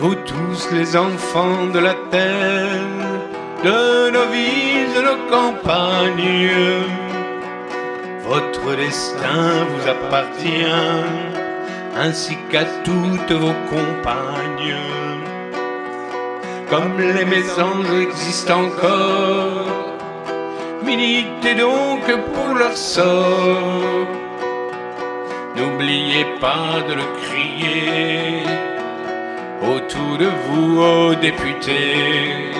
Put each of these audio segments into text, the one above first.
vous tous les enfants de la terre, de nos villes, de nos campagnes, votre destin vous appartient, ainsi qu'à toutes vos compagnes. Comme les mésanges existent encore, militez donc pour leur sort. N'oubliez pas de le crier autour de vous, ô députés.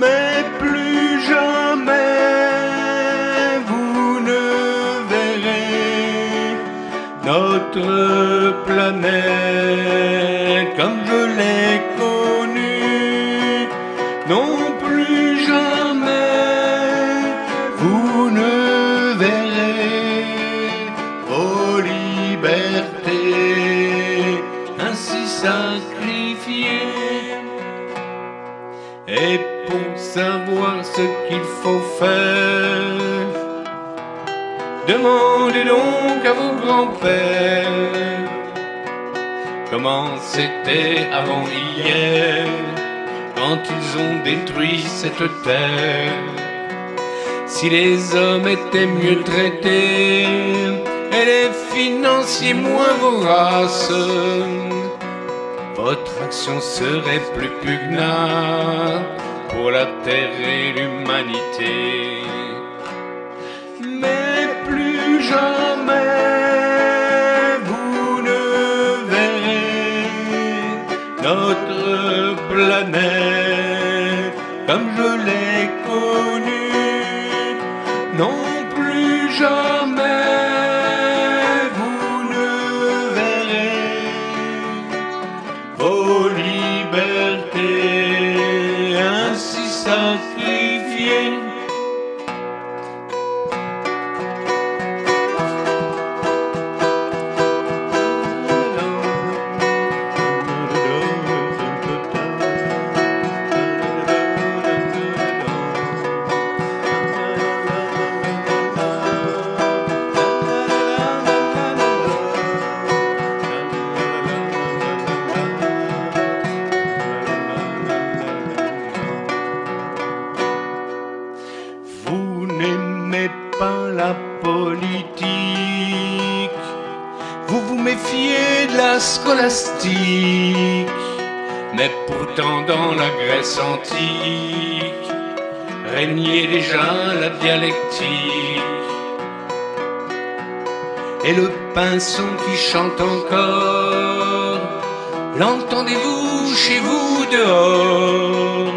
Mais plus jamais vous ne verrez notre planète comme je l'ai connue. Non plus jamais vous ne verrez vos libertés ainsi sacrifiées. Et pour savoir ce qu'il faut faire, demandez donc à vos grands-pères comment c'était avant hier quand ils ont détruit cette terre. Si les hommes étaient mieux traités et les financiers moins voraces, votre action serait plus pugnante pour la terre et l'humanité. Mais plus jamais vous ne verrez notre planète comme je l'ai connue. Non plus jamais la politique, vous vous méfiez de la scolastique, mais pourtant dans la Grèce antique régnait déjà la dialectique. Et le pinson qui chante encore, l'entendez-vous chez vous dehors?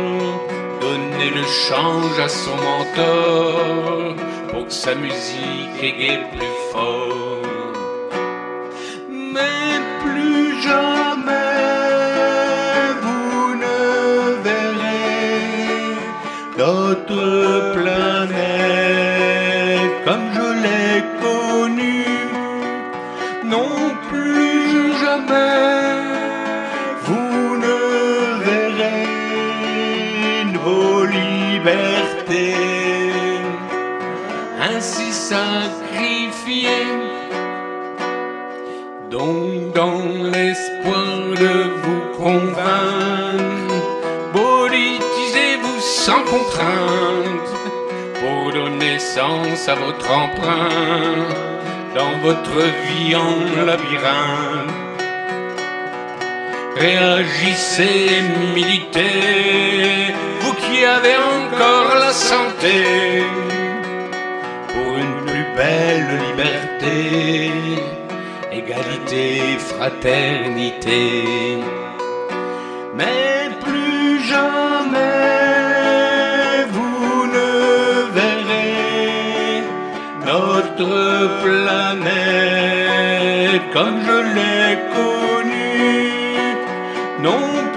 Donnez le change à son mentor pour que sa musique égaye plus fort. Mais plus jamais vous ne verrez notre ainsi sacrifiées. Donc dans l'espoir de vous convaincre, politisez-vous sans contrainte pour donner sens à votre emprunt dans votre vie en labyrinthe. Réagissez, militez, vous qui avez encore la santé, égalité, fraternité. Mais plus jamais vous ne verrez notre planète comme je l'ai connue. Non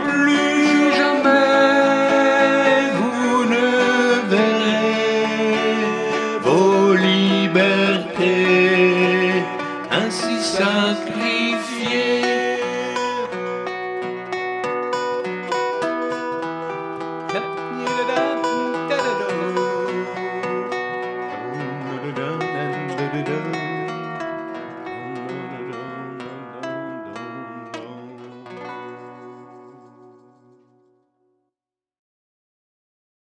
Amen.